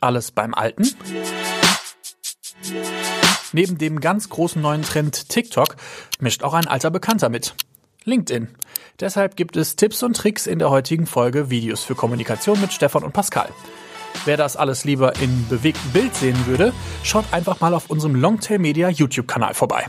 Alles beim Alten? Neben dem ganz großen neuen Trend TikTok mischt auch ein alter Bekannter mit. LinkedIn. Deshalb gibt es Tipps und Tricks in der heutigen Folge Videos für Kommunikation mit Stefan und Pascal. Wer das alles lieber in bewegtem Bild sehen würde, schaut einfach mal auf unserem Longtail Media YouTube-Kanal vorbei.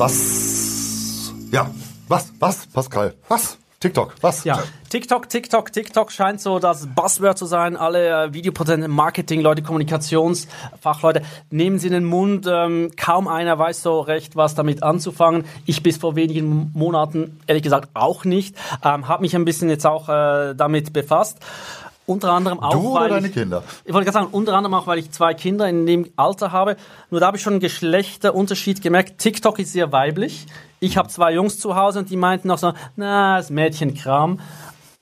Was? Ja, was? Was, Pascal? Was? TikTok, was? Ja, TikTok, TikTok, TikTok scheint so das Buzzword zu sein. Alle äh, Videoproduzenten, Marketing, Leute, Kommunikationsfachleute nehmen sie in den Mund. Ähm, kaum einer weiß so recht, was damit anzufangen. Ich bis vor wenigen Monaten, ehrlich gesagt, auch nicht. Ähm, Habe mich ein bisschen jetzt auch äh, damit befasst. Unter anderem auch, du oder weil deine ich, Kinder? Ich wollte gerade sagen, unter anderem auch, weil ich zwei Kinder in dem Alter habe. Nur da habe ich schon einen Geschlechterunterschied gemerkt. TikTok ist sehr weiblich. Ich habe zwei Jungs zu Hause und die meinten noch so, na, das Mädchenkram.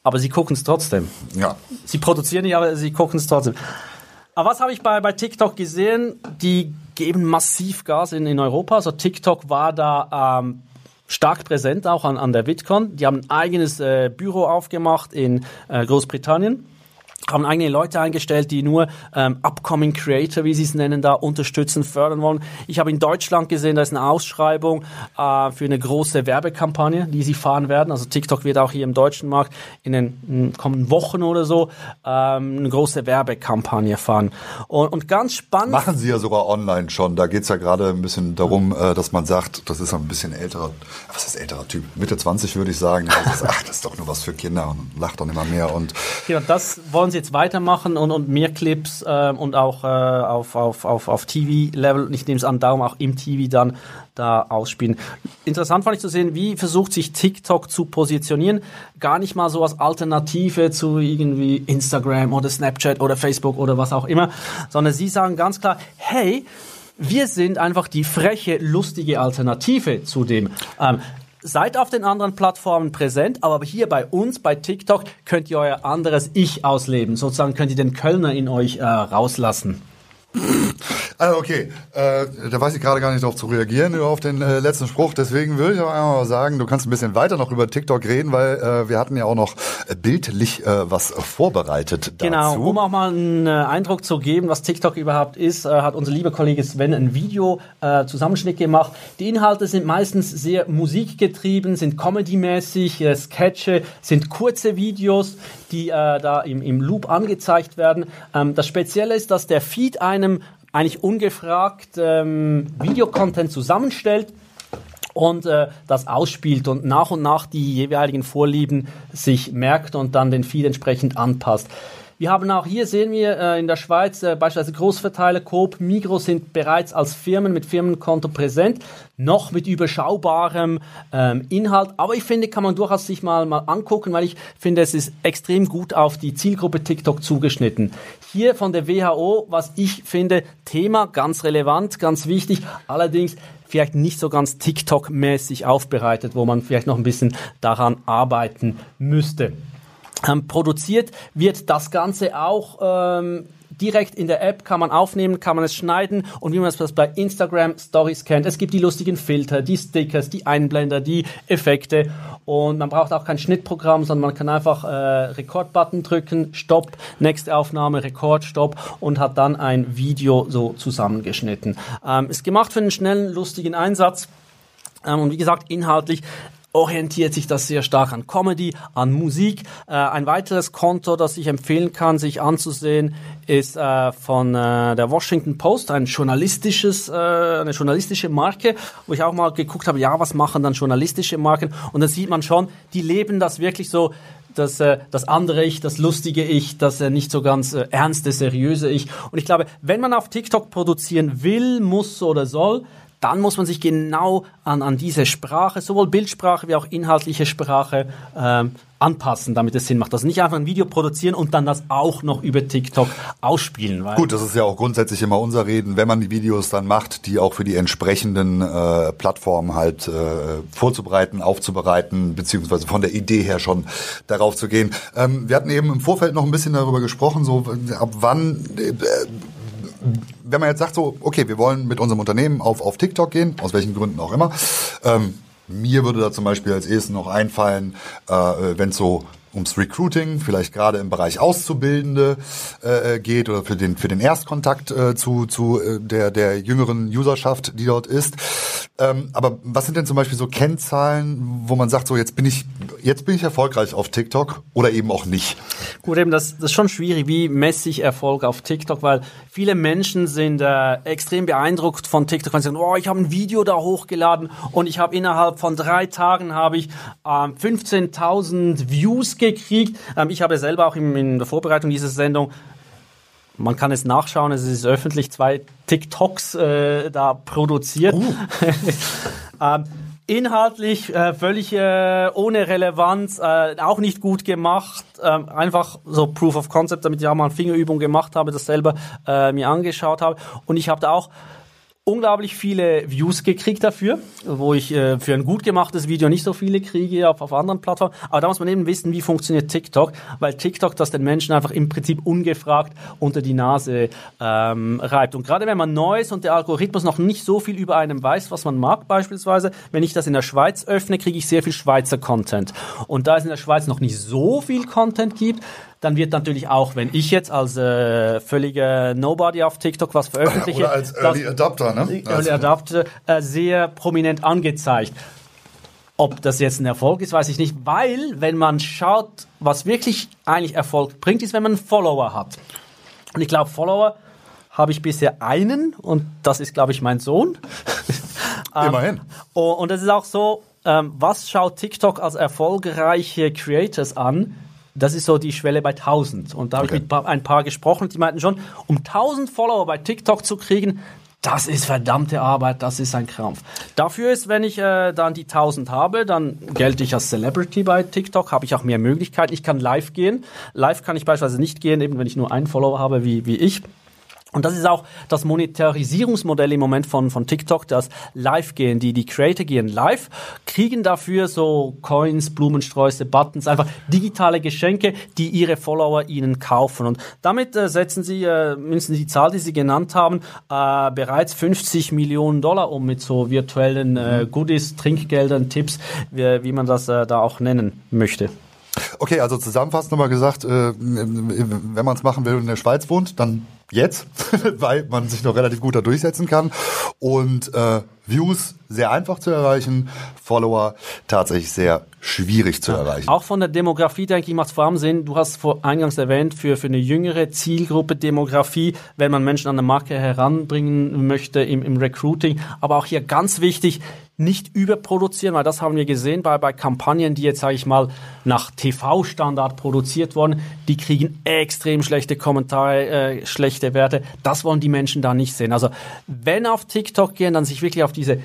Aber sie gucken es trotzdem. Ja. Sie produzieren nicht, aber sie gucken es trotzdem. Aber was habe ich bei, bei TikTok gesehen? Die geben massiv Gas in, in Europa. Also TikTok war da ähm, stark präsent auch an, an der VidCon. Die haben ein eigenes äh, Büro aufgemacht in äh, Großbritannien haben eigene Leute eingestellt, die nur ähm, Upcoming Creator, wie sie es nennen, da unterstützen, fördern wollen. Ich habe in Deutschland gesehen, da ist eine Ausschreibung äh, für eine große Werbekampagne, die sie fahren werden. Also TikTok wird auch hier im deutschen Markt in den kommenden Wochen oder so ähm, eine große Werbekampagne fahren. Und, und ganz spannend. Machen sie ja sogar online schon. Da geht's ja gerade ein bisschen darum, äh, dass man sagt, das ist ein bisschen älterer, was ist älterer Typ? Mitte 20 würde ich sagen. Das ist, ach, das ist doch nur was für Kinder und lacht dann immer mehr. Und ja, das wollen sie jetzt weitermachen und, und mehr Clips äh, und auch äh, auf, auf, auf, auf TV-Level, ich nehme es an, darum auch im TV dann da ausspielen. Interessant fand ich zu sehen, wie versucht sich TikTok zu positionieren. Gar nicht mal so als Alternative zu irgendwie Instagram oder Snapchat oder Facebook oder was auch immer, sondern sie sagen ganz klar, hey, wir sind einfach die freche, lustige Alternative zu dem. Ähm, seid auf den anderen Plattformen präsent, aber hier bei uns, bei TikTok, könnt ihr euer anderes Ich ausleben. Sozusagen könnt ihr den Kölner in euch äh, rauslassen. Also okay, äh, da weiß ich gerade gar nicht darauf zu reagieren auf den äh, letzten Spruch. Deswegen würde ich auch einmal sagen, du kannst ein bisschen weiter noch über TikTok reden, weil äh, wir hatten ja auch noch bildlich äh, was vorbereitet dazu. Genau, um auch mal einen äh, Eindruck zu geben, was TikTok überhaupt ist, äh, hat unser lieber Kollege Sven ein Video äh, Zusammenschnitt gemacht. Die Inhalte sind meistens sehr musikgetrieben, sind comedymäßig, äh, Sketche, sind kurze Videos, die äh, da im, im Loop angezeigt werden. Ähm, das Spezielle ist, dass der Feed einem eigentlich ungefragt ähm, Videocontent zusammenstellt und äh, das ausspielt und nach und nach die jeweiligen Vorlieben sich merkt und dann den Feed entsprechend anpasst. Wir haben auch hier, sehen wir äh, in der Schweiz äh, beispielsweise Großverteiler, Coop, Migros sind bereits als Firmen mit Firmenkonto präsent, noch mit überschaubarem ähm, Inhalt. Aber ich finde, kann man durchaus sich mal, mal angucken, weil ich finde, es ist extrem gut auf die Zielgruppe TikTok zugeschnitten. Hier von der WHO, was ich finde, Thema ganz relevant, ganz wichtig, allerdings vielleicht nicht so ganz TikTok-mäßig aufbereitet, wo man vielleicht noch ein bisschen daran arbeiten müsste. Ähm, produziert wird das Ganze auch ähm, direkt in der App, kann man aufnehmen, kann man es schneiden und wie man es bei Instagram Stories kennt. Es gibt die lustigen Filter, die Stickers, die Einblender, die Effekte und man braucht auch kein Schnittprogramm, sondern man kann einfach äh, Rekordbutton drücken, Stopp, nächste Aufnahme, Rekord, Stopp und hat dann ein Video so zusammengeschnitten. Ähm, ist gemacht für einen schnellen, lustigen Einsatz. Ähm, und wie gesagt, inhaltlich orientiert sich das sehr stark an Comedy, an Musik. Äh, ein weiteres Konto, das ich empfehlen kann, sich anzusehen, ist äh, von äh, der Washington Post, ein journalistisches, äh, eine journalistische Marke, wo ich auch mal geguckt habe, ja, was machen dann journalistische Marken? Und dann sieht man schon, die leben das wirklich so das, äh, das andere Ich, das lustige Ich, das äh, nicht so ganz äh, ernste, seriöse Ich. Und ich glaube, wenn man auf TikTok produzieren will, muss oder soll, dann muss man sich genau an, an diese Sprache, sowohl Bildsprache wie auch inhaltliche Sprache, ähm, anpassen, damit es Sinn macht. Also nicht einfach ein Video produzieren und dann das auch noch über TikTok ausspielen. Gut, das ist ja auch grundsätzlich immer unser Reden, wenn man die Videos dann macht, die auch für die entsprechenden äh, Plattformen halt äh, vorzubereiten, aufzubereiten, beziehungsweise von der Idee her schon darauf zu gehen. Ähm, wir hatten eben im Vorfeld noch ein bisschen darüber gesprochen, so ab wann äh, wenn man jetzt sagt so, okay, wir wollen mit unserem Unternehmen auf, auf TikTok gehen, aus welchen Gründen auch immer, ähm, mir würde da zum Beispiel als erstes noch einfallen, äh, wenn es so ums Recruiting, vielleicht gerade im Bereich Auszubildende äh, geht oder für den für den Erstkontakt äh, zu zu äh, der der jüngeren Userschaft, die dort ist. Ähm, aber was sind denn zum Beispiel so Kennzahlen, wo man sagt, so jetzt bin ich jetzt bin ich erfolgreich auf TikTok oder eben auch nicht? Gut, eben das, das ist schon schwierig. Wie messe ich Erfolg auf TikTok? Weil viele Menschen sind äh, extrem beeindruckt von TikTok und sagen, oh, ich habe ein Video da hochgeladen und ich habe innerhalb von drei Tagen habe ich ähm, 15.000 Views gekriegt. Ähm, ich habe selber auch in, in der Vorbereitung dieser Sendung man kann es nachschauen, es ist öffentlich zwei TikToks äh, da produziert. Uh. ähm, inhaltlich äh, völlig äh, ohne Relevanz, äh, auch nicht gut gemacht, äh, einfach so Proof of Concept, damit ich auch mal eine Fingerübung gemacht habe, das selber äh, mir angeschaut habe. Und ich habe da auch unglaublich viele Views gekriegt dafür, wo ich äh, für ein gut gemachtes Video nicht so viele kriege auf, auf anderen Plattformen. Aber da muss man eben wissen, wie funktioniert TikTok, weil TikTok das den Menschen einfach im Prinzip ungefragt unter die Nase ähm, reibt. Und gerade wenn man neu ist und der Algorithmus noch nicht so viel über einem weiß, was man mag beispielsweise, wenn ich das in der Schweiz öffne, kriege ich sehr viel Schweizer Content. Und da es in der Schweiz noch nicht so viel Content gibt, dann wird natürlich auch, wenn ich jetzt als äh, völliger Nobody auf TikTok was veröffentliche, Oder als Early Adapter, ne? Early also Adapter äh, sehr prominent angezeigt. Ob das jetzt ein Erfolg ist, weiß ich nicht, weil wenn man schaut, was wirklich eigentlich Erfolg bringt, ist, wenn man einen Follower hat. Und ich glaube, Follower habe ich bisher einen und das ist, glaube ich, mein Sohn. Immerhin. ähm, und es ist auch so, ähm, was schaut TikTok als erfolgreiche Creators an? Das ist so die Schwelle bei 1000. Und da habe okay. ich mit ein paar gesprochen, die meinten schon, um 1000 Follower bei TikTok zu kriegen, das ist verdammte Arbeit, das ist ein Krampf. Dafür ist, wenn ich äh, dann die 1000 habe, dann gelte ich als Celebrity bei TikTok, habe ich auch mehr Möglichkeiten. Ich kann live gehen. Live kann ich beispielsweise nicht gehen, eben wenn ich nur einen Follower habe wie, wie ich. Und das ist auch das Monetarisierungsmodell im Moment von, von TikTok, das live gehen. Die, die Creator gehen live, kriegen dafür so Coins, Blumensträuße, Buttons, einfach digitale Geschenke, die ihre Follower ihnen kaufen. Und damit äh, setzen sie, äh, mindestens die Zahl, die sie genannt haben, äh, bereits 50 Millionen Dollar um mit so virtuellen äh, Goodies, Trinkgeldern, Tipps, wie, wie man das äh, da auch nennen möchte. Okay, also zusammenfassend nochmal gesagt, äh, wenn man es machen will und in der Schweiz wohnt, dann jetzt, weil man sich noch relativ gut da durchsetzen kann. Und äh, Views sehr einfach zu erreichen, Follower tatsächlich sehr schwierig zu erreichen. Auch von der Demografie, denke ich, macht es vor allem Sinn. Du hast vor eingangs erwähnt, für, für eine jüngere Zielgruppe Demografie, wenn man Menschen an eine Marke heranbringen möchte im, im Recruiting. Aber auch hier ganz wichtig, nicht überproduzieren, weil das haben wir gesehen bei, bei Kampagnen, die jetzt, sage ich mal, nach TV-Standard produziert wurden, die kriegen extrem schlechte Kommentare, äh, schlechte Werte. Das wollen die Menschen da nicht sehen. Also wenn auf TikTok gehen, dann sich wirklich auf diese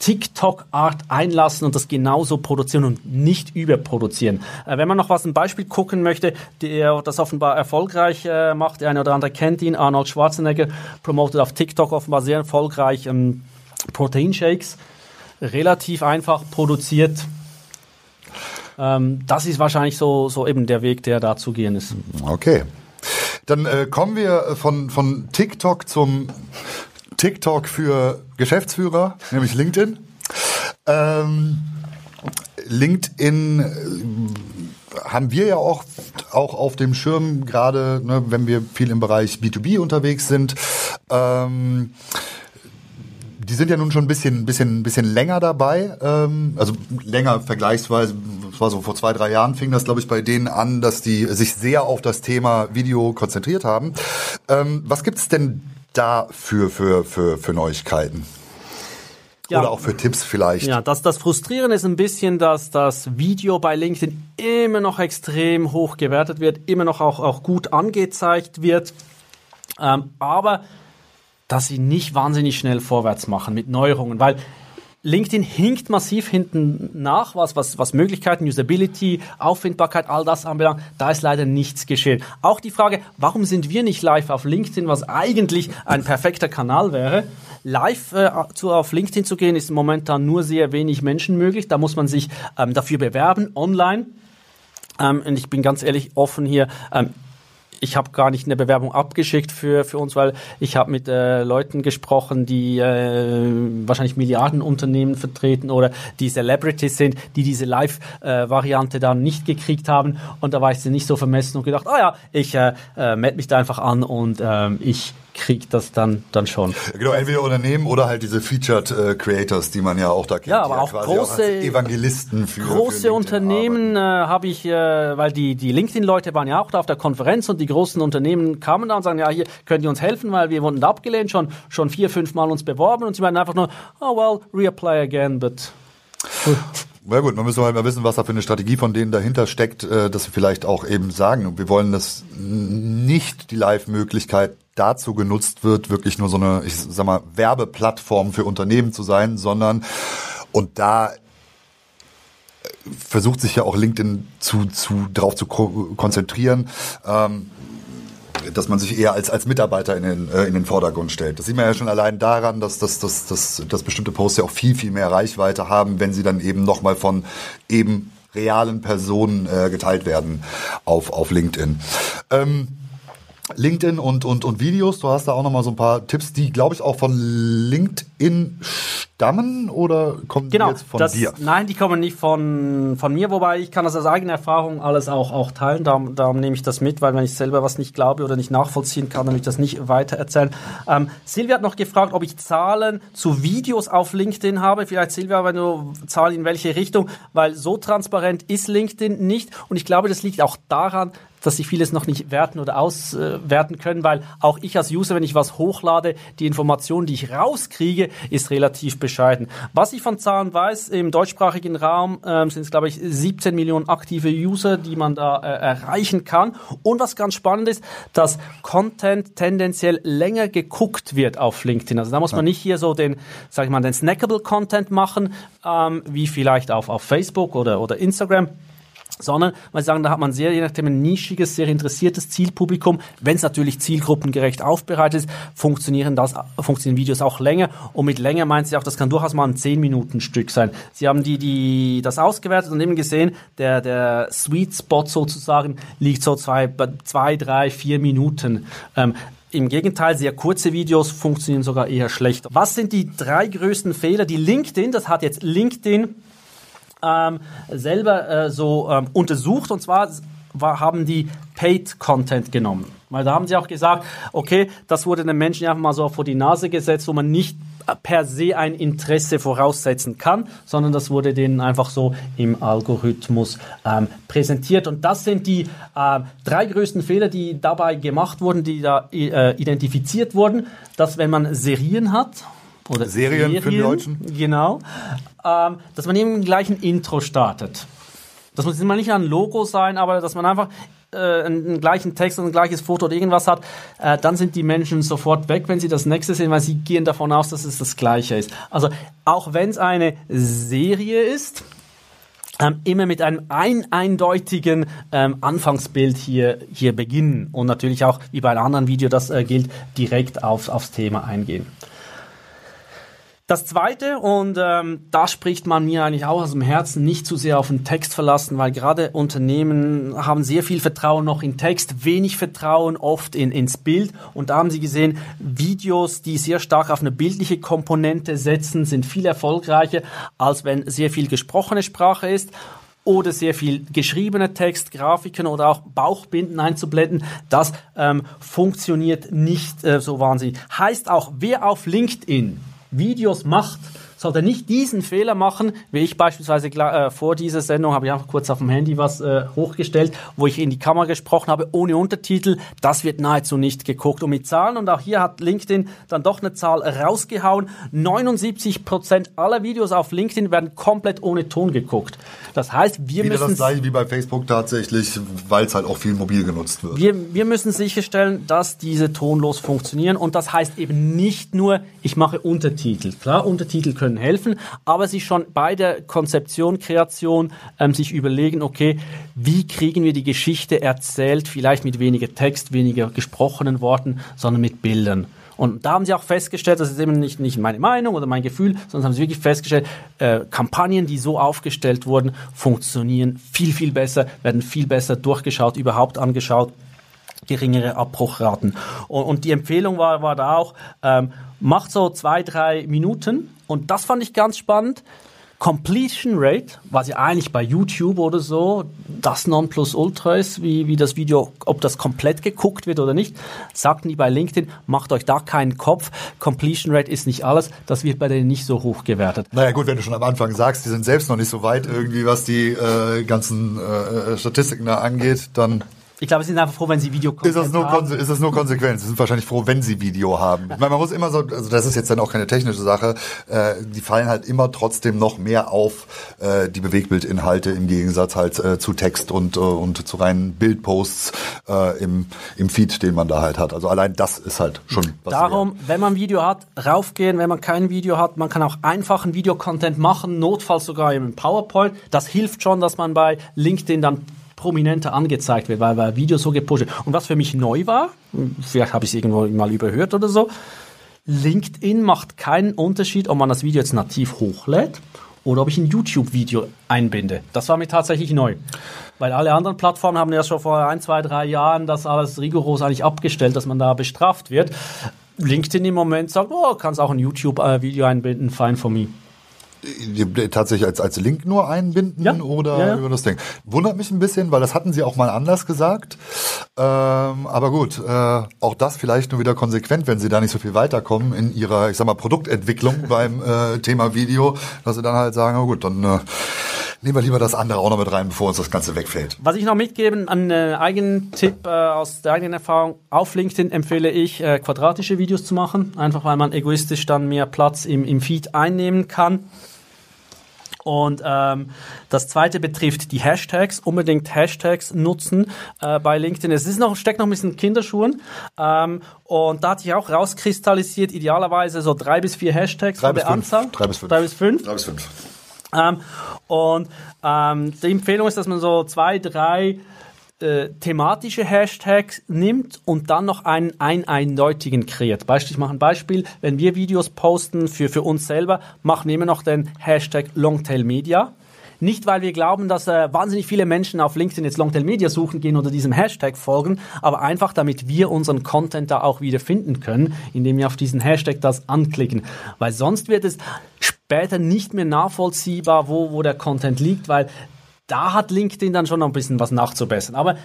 TikTok-Art einlassen und das genauso produzieren und nicht überproduzieren. Äh, wenn man noch was ein Beispiel gucken möchte, der das offenbar erfolgreich äh, macht, der eine oder andere kennt ihn, Arnold Schwarzenegger promotet auf TikTok offenbar sehr erfolgreich ähm, Proteinshakes relativ einfach produziert. Ähm, das ist wahrscheinlich so, so eben der Weg, der da zu gehen ist. Okay. Dann äh, kommen wir von, von TikTok zum TikTok für Geschäftsführer, nämlich LinkedIn. Ähm, LinkedIn äh, haben wir ja auch, auch auf dem Schirm, gerade ne, wenn wir viel im Bereich B2B unterwegs sind. Ähm, die sind ja nun schon ein bisschen, bisschen, bisschen länger dabei, ähm, also länger vergleichsweise, das war so vor zwei, drei Jahren fing das, glaube ich, bei denen an, dass die sich sehr auf das Thema Video konzentriert haben. Ähm, was gibt's denn da für, für, für, für Neuigkeiten? Ja. Oder auch für Tipps vielleicht. Ja, das, das Frustrierende ist ein bisschen, dass das Video bei LinkedIn immer noch extrem hoch gewertet wird, immer noch auch, auch gut angezeigt wird. Ähm, aber dass sie nicht wahnsinnig schnell vorwärts machen mit Neuerungen, weil LinkedIn hinkt massiv hinten nach, was, was, was Möglichkeiten, Usability, Auffindbarkeit, all das anbelangt. Da ist leider nichts geschehen. Auch die Frage, warum sind wir nicht live auf LinkedIn, was eigentlich ein perfekter Kanal wäre? Live äh, zu, auf LinkedIn zu gehen, ist momentan nur sehr wenig Menschen möglich. Da muss man sich ähm, dafür bewerben, online. Ähm, und ich bin ganz ehrlich offen hier. Ähm, ich habe gar nicht eine Bewerbung abgeschickt für, für uns, weil ich habe mit äh, Leuten gesprochen, die äh, wahrscheinlich Milliardenunternehmen vertreten oder die Celebrities sind, die diese Live-Variante dann nicht gekriegt haben. Und da war ich nicht so vermessen und gedacht, ah ja, ich äh, äh, melde mich da einfach an und äh, ich kriegt das dann, dann schon. Genau, entweder Unternehmen oder halt diese Featured äh, Creators, die man ja auch da kennt. Ja, aber auch große auch Evangelisten für große für Unternehmen äh, habe ich, äh, weil die die LinkedIn-Leute waren ja auch da auf der Konferenz und die großen Unternehmen kamen da und sagen, ja, hier könnt ihr uns helfen, weil wir wurden da abgelehnt, schon schon vier, fünf Mal uns beworben und sie meinen einfach nur, oh well, reapply again, but ja gut, man müssen halt mal wissen, was da für eine Strategie von denen dahinter steckt, äh, dass wir vielleicht auch eben sagen, wir wollen, dass nicht die Live-Möglichkeit dazu genutzt wird, wirklich nur so eine, ich sag mal, Werbeplattform für Unternehmen zu sein, sondern und da äh, versucht sich ja auch LinkedIn zu, zu darauf zu konzentrieren, ähm, dass man sich eher als, als Mitarbeiter in den, äh, in den Vordergrund stellt. Das sieht man ja schon allein daran, dass, dass, dass, dass, dass bestimmte Posts ja auch viel, viel mehr Reichweite haben, wenn sie dann eben nochmal von eben realen Personen äh, geteilt werden auf, auf LinkedIn. Ähm, LinkedIn und, und, und Videos. Du hast da auch nochmal so ein paar Tipps, die, glaube ich, auch von LinkedIn stammen oder kommen genau, die jetzt von das, dir? Nein, die kommen nicht von, von mir, wobei ich kann das aus eigener Erfahrung alles auch, auch teilen. Darum, darum nehme ich das mit, weil wenn ich selber was nicht glaube oder nicht nachvollziehen kann, dann will ich das nicht weiter erzählen. Ähm, Silvia hat noch gefragt, ob ich Zahlen zu Videos auf LinkedIn habe. Vielleicht Silvia, wenn du Zahlen in welche Richtung, weil so transparent ist LinkedIn nicht. Und ich glaube, das liegt auch daran, dass sie vieles noch nicht werten oder auswerten können, weil auch ich als User, wenn ich was hochlade, die Information, die ich rauskriege, ist relativ bescheiden. Was ich von Zahlen weiß, im deutschsprachigen Raum ähm, sind es, glaube ich, 17 Millionen aktive User, die man da äh, erreichen kann. Und was ganz spannend ist, dass Content tendenziell länger geguckt wird auf LinkedIn. Also da muss man nicht hier so den, sag ich mal, den snackable Content machen, ähm, wie vielleicht auf, auf Facebook oder, oder Instagram sondern sie sagen, da hat man sehr, je nachdem, ein nischiges, sehr interessiertes Zielpublikum. Wenn es natürlich zielgruppengerecht aufbereitet ist, funktionieren das, funktionieren Videos auch länger. Und mit länger meint sie auch, das kann durchaus mal ein 10-Minuten-Stück sein. Sie haben die, die, das ausgewertet und eben gesehen, der, der Sweet Spot sozusagen liegt so zwei, zwei drei, vier Minuten. Ähm, im Gegenteil, sehr kurze Videos funktionieren sogar eher schlecht. Was sind die drei größten Fehler, die LinkedIn, das hat jetzt LinkedIn ähm, selber äh, so ähm, untersucht und zwar war, haben die Paid Content genommen. Weil da haben sie auch gesagt, okay, das wurde den Menschen einfach mal so vor die Nase gesetzt, wo man nicht per se ein Interesse voraussetzen kann, sondern das wurde denen einfach so im Algorithmus ähm, präsentiert. Und das sind die äh, drei größten Fehler, die dabei gemacht wurden, die da äh, identifiziert wurden, dass wenn man Serien hat, oder Serien, Serien für die Deutschen. Genau. Ähm, dass man eben gleich ein Intro startet. Das muss mal nicht ein Logo sein, aber dass man einfach äh, einen, einen, gleichen Text und ein gleiches Foto oder irgendwas hat, äh, dann sind die Menschen sofort weg, wenn sie das nächste sehen, weil sie gehen davon aus, dass es das gleiche ist. Also auch wenn es eine Serie ist, ähm, immer mit einem ein eindeutigen ähm, Anfangsbild hier, hier beginnen und natürlich auch, wie bei einem anderen Video das äh, gilt, direkt auf, aufs Thema eingehen. Das Zweite, und ähm, da spricht man mir eigentlich auch aus dem Herzen, nicht zu sehr auf den Text verlassen, weil gerade Unternehmen haben sehr viel Vertrauen noch in Text, wenig Vertrauen oft in, ins Bild. Und da haben sie gesehen, Videos, die sehr stark auf eine bildliche Komponente setzen, sind viel erfolgreicher, als wenn sehr viel gesprochene Sprache ist oder sehr viel geschriebener Text, Grafiken oder auch Bauchbinden einzublenden, das ähm, funktioniert nicht äh, so wahnsinnig. Heißt auch, wer auf LinkedIn Videos macht, sollte nicht diesen Fehler machen, wie ich beispielsweise äh, vor dieser Sendung habe ich einfach kurz auf dem Handy was äh, hochgestellt, wo ich in die Kamera gesprochen habe, ohne Untertitel. Das wird nahezu nicht geguckt. Und mit Zahlen, und auch hier hat LinkedIn dann doch eine Zahl rausgehauen, 79 Prozent aller Videos auf LinkedIn werden komplett ohne Ton geguckt. Das heißt, wir Wieder müssen... das gleiche wie bei Facebook tatsächlich, weil es halt auch viel mobil genutzt wird. Wir, wir müssen sicherstellen, dass diese tonlos funktionieren. Und das heißt eben nicht nur, ich mache Untertitel. Klar, Untertitel können helfen, aber sich schon bei der Konzeption, Kreation ähm, sich überlegen, okay, wie kriegen wir die Geschichte erzählt, vielleicht mit weniger Text, weniger gesprochenen Worten, sondern mit Bildern. Und da haben sie auch festgestellt, das ist eben nicht, nicht meine Meinung oder mein Gefühl, sondern haben sie wirklich festgestellt, äh, Kampagnen, die so aufgestellt wurden, funktionieren viel, viel besser, werden viel besser durchgeschaut, überhaupt angeschaut geringere Abbruchraten. Und, und die Empfehlung war, war da auch, ähm, macht so zwei, drei Minuten. Und das fand ich ganz spannend. Completion Rate, was ja eigentlich bei YouTube oder so das Nonplusultra ist, wie, wie das Video, ob das komplett geguckt wird oder nicht, sagten die bei LinkedIn, macht euch da keinen Kopf. Completion Rate ist nicht alles, das wird bei denen nicht so hoch gewertet. Naja gut, wenn du schon am Anfang sagst, die sind selbst noch nicht so weit irgendwie, was die äh, ganzen äh, Statistiken da angeht, dann ich glaube, sie sind einfach froh, wenn sie Video ist das nur haben. Ist das nur konsequent? Sie sind wahrscheinlich froh, wenn sie Video haben. Ich meine, man muss immer so, also das ist jetzt dann auch keine technische Sache, äh, die fallen halt immer trotzdem noch mehr auf äh, die Bewegbildinhalte im Gegensatz halt äh, zu Text und, äh, und zu reinen Bildposts äh, im, im Feed, den man da halt hat. Also allein das ist halt schon was Darum, wenn man Video hat, raufgehen, wenn man kein Video hat, man kann auch einfachen Videocontent machen, notfalls sogar im PowerPoint. Das hilft schon, dass man bei LinkedIn dann prominenter angezeigt wird, weil, weil Video so gepusht wird. Und was für mich neu war, vielleicht habe ich es irgendwo mal überhört oder so, LinkedIn macht keinen Unterschied, ob man das Video jetzt nativ hochlädt oder ob ich ein YouTube-Video einbinde. Das war mir tatsächlich neu. Weil alle anderen Plattformen haben ja schon vor ein, zwei, drei Jahren das alles rigoros eigentlich abgestellt, dass man da bestraft wird. LinkedIn im Moment sagt, oh, kannst auch ein YouTube-Video einbinden, fine for me tatsächlich als, als Link nur einbinden ja. oder ja, ja. über das Ding. Wundert mich ein bisschen, weil das hatten sie auch mal anders gesagt. Ähm, aber gut, äh, auch das vielleicht nur wieder konsequent, wenn sie da nicht so viel weiterkommen in ihrer, ich sag mal, Produktentwicklung beim äh, Thema Video, dass sie dann halt sagen, oh gut, dann äh, nehmen wir lieber das andere auch noch mit rein, bevor uns das Ganze wegfällt. Was ich noch mitgeben, einen äh, eigenen Tipp äh, aus der eigenen Erfahrung, auf LinkedIn empfehle ich, äh, quadratische Videos zu machen, einfach weil man egoistisch dann mehr Platz im, im Feed einnehmen kann. Und ähm, das zweite betrifft die Hashtags. Unbedingt Hashtags nutzen äh, bei LinkedIn. Es ist noch, steckt noch ein bisschen Kinderschuhen. Ähm, und da hatte ich auch rauskristallisiert, idealerweise so drei bis vier Hashtags drei von der Anzahl. Drei bis fünf. Drei bis fünf. Drei bis fünf. Ähm, und ähm, die Empfehlung ist, dass man so zwei, drei äh, thematische Hashtags nimmt und dann noch einen, einen eindeutigen kreiert. Beispiel, ich mache ein Beispiel, wenn wir Videos posten für, für uns selber, machen wir immer noch den Hashtag Longtail Media. Nicht, weil wir glauben, dass äh, wahnsinnig viele Menschen auf LinkedIn jetzt Longtail Media suchen gehen oder diesem Hashtag folgen, aber einfach damit wir unseren Content da auch wieder finden können, indem wir auf diesen Hashtag das anklicken. Weil sonst wird es später nicht mehr nachvollziehbar, wo, wo der Content liegt, weil da hat LinkedIn dann schon noch ein bisschen was nachzubessern. Aber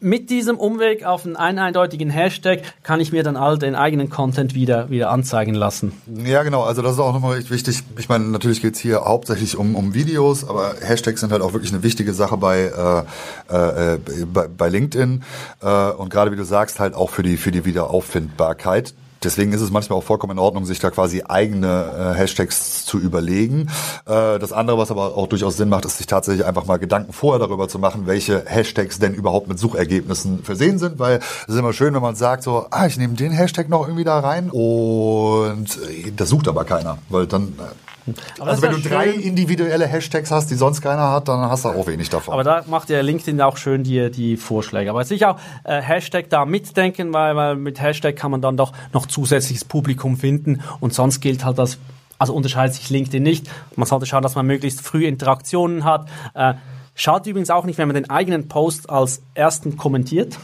mit diesem Umweg auf einen eindeutigen Hashtag kann ich mir dann all den eigenen Content wieder, wieder anzeigen lassen. Ja, genau. Also das ist auch nochmal echt wichtig. Ich meine, natürlich geht's hier hauptsächlich um, um Videos, aber Hashtags sind halt auch wirklich eine wichtige Sache bei, äh, äh, bei, bei LinkedIn. Äh, und gerade wie du sagst, halt auch für die, für die Wiederauffindbarkeit. Deswegen ist es manchmal auch vollkommen in Ordnung, sich da quasi eigene äh, Hashtags zu überlegen. Äh, das andere, was aber auch durchaus Sinn macht, ist sich tatsächlich einfach mal Gedanken vorher darüber zu machen, welche Hashtags denn überhaupt mit Suchergebnissen versehen sind, weil es ist immer schön, wenn man sagt so, ah, ich nehme den Hashtag noch irgendwie da rein und äh, das sucht aber keiner, weil dann äh, aber also wenn du drei individuelle Hashtags hast, die sonst keiner hat, dann hast du auch wenig davon. Aber da macht ja LinkedIn auch schön die, die Vorschläge. Aber sicher auch äh, Hashtag da mitdenken, weil, weil mit Hashtag kann man dann doch noch zusätzliches Publikum finden und sonst gilt halt das, also unterscheidet sich LinkedIn nicht. Man sollte schauen, dass man möglichst früh Interaktionen hat. Äh, schaut übrigens auch nicht, wenn man den eigenen Post als ersten kommentiert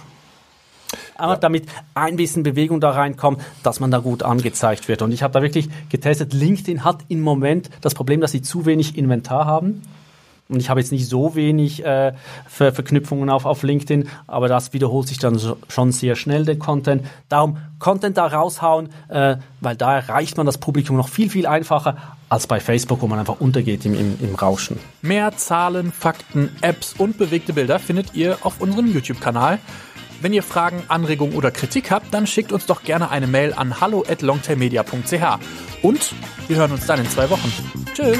aber ja. damit ein bisschen Bewegung da reinkommt, dass man da gut angezeigt wird. Und ich habe da wirklich getestet, LinkedIn hat im Moment das Problem, dass sie zu wenig Inventar haben. Und ich habe jetzt nicht so wenig äh, Ver Verknüpfungen auf, auf LinkedIn, aber das wiederholt sich dann so, schon sehr schnell, der Content. Darum Content da raushauen, äh, weil da erreicht man das Publikum noch viel, viel einfacher als bei Facebook, wo man einfach untergeht im, im, im Rauschen. Mehr Zahlen, Fakten, Apps und bewegte Bilder findet ihr auf unserem YouTube-Kanal. Wenn ihr Fragen, Anregungen oder Kritik habt, dann schickt uns doch gerne eine Mail an hallo@longtailmedia.ch. Und wir hören uns dann in zwei Wochen. Tschüss.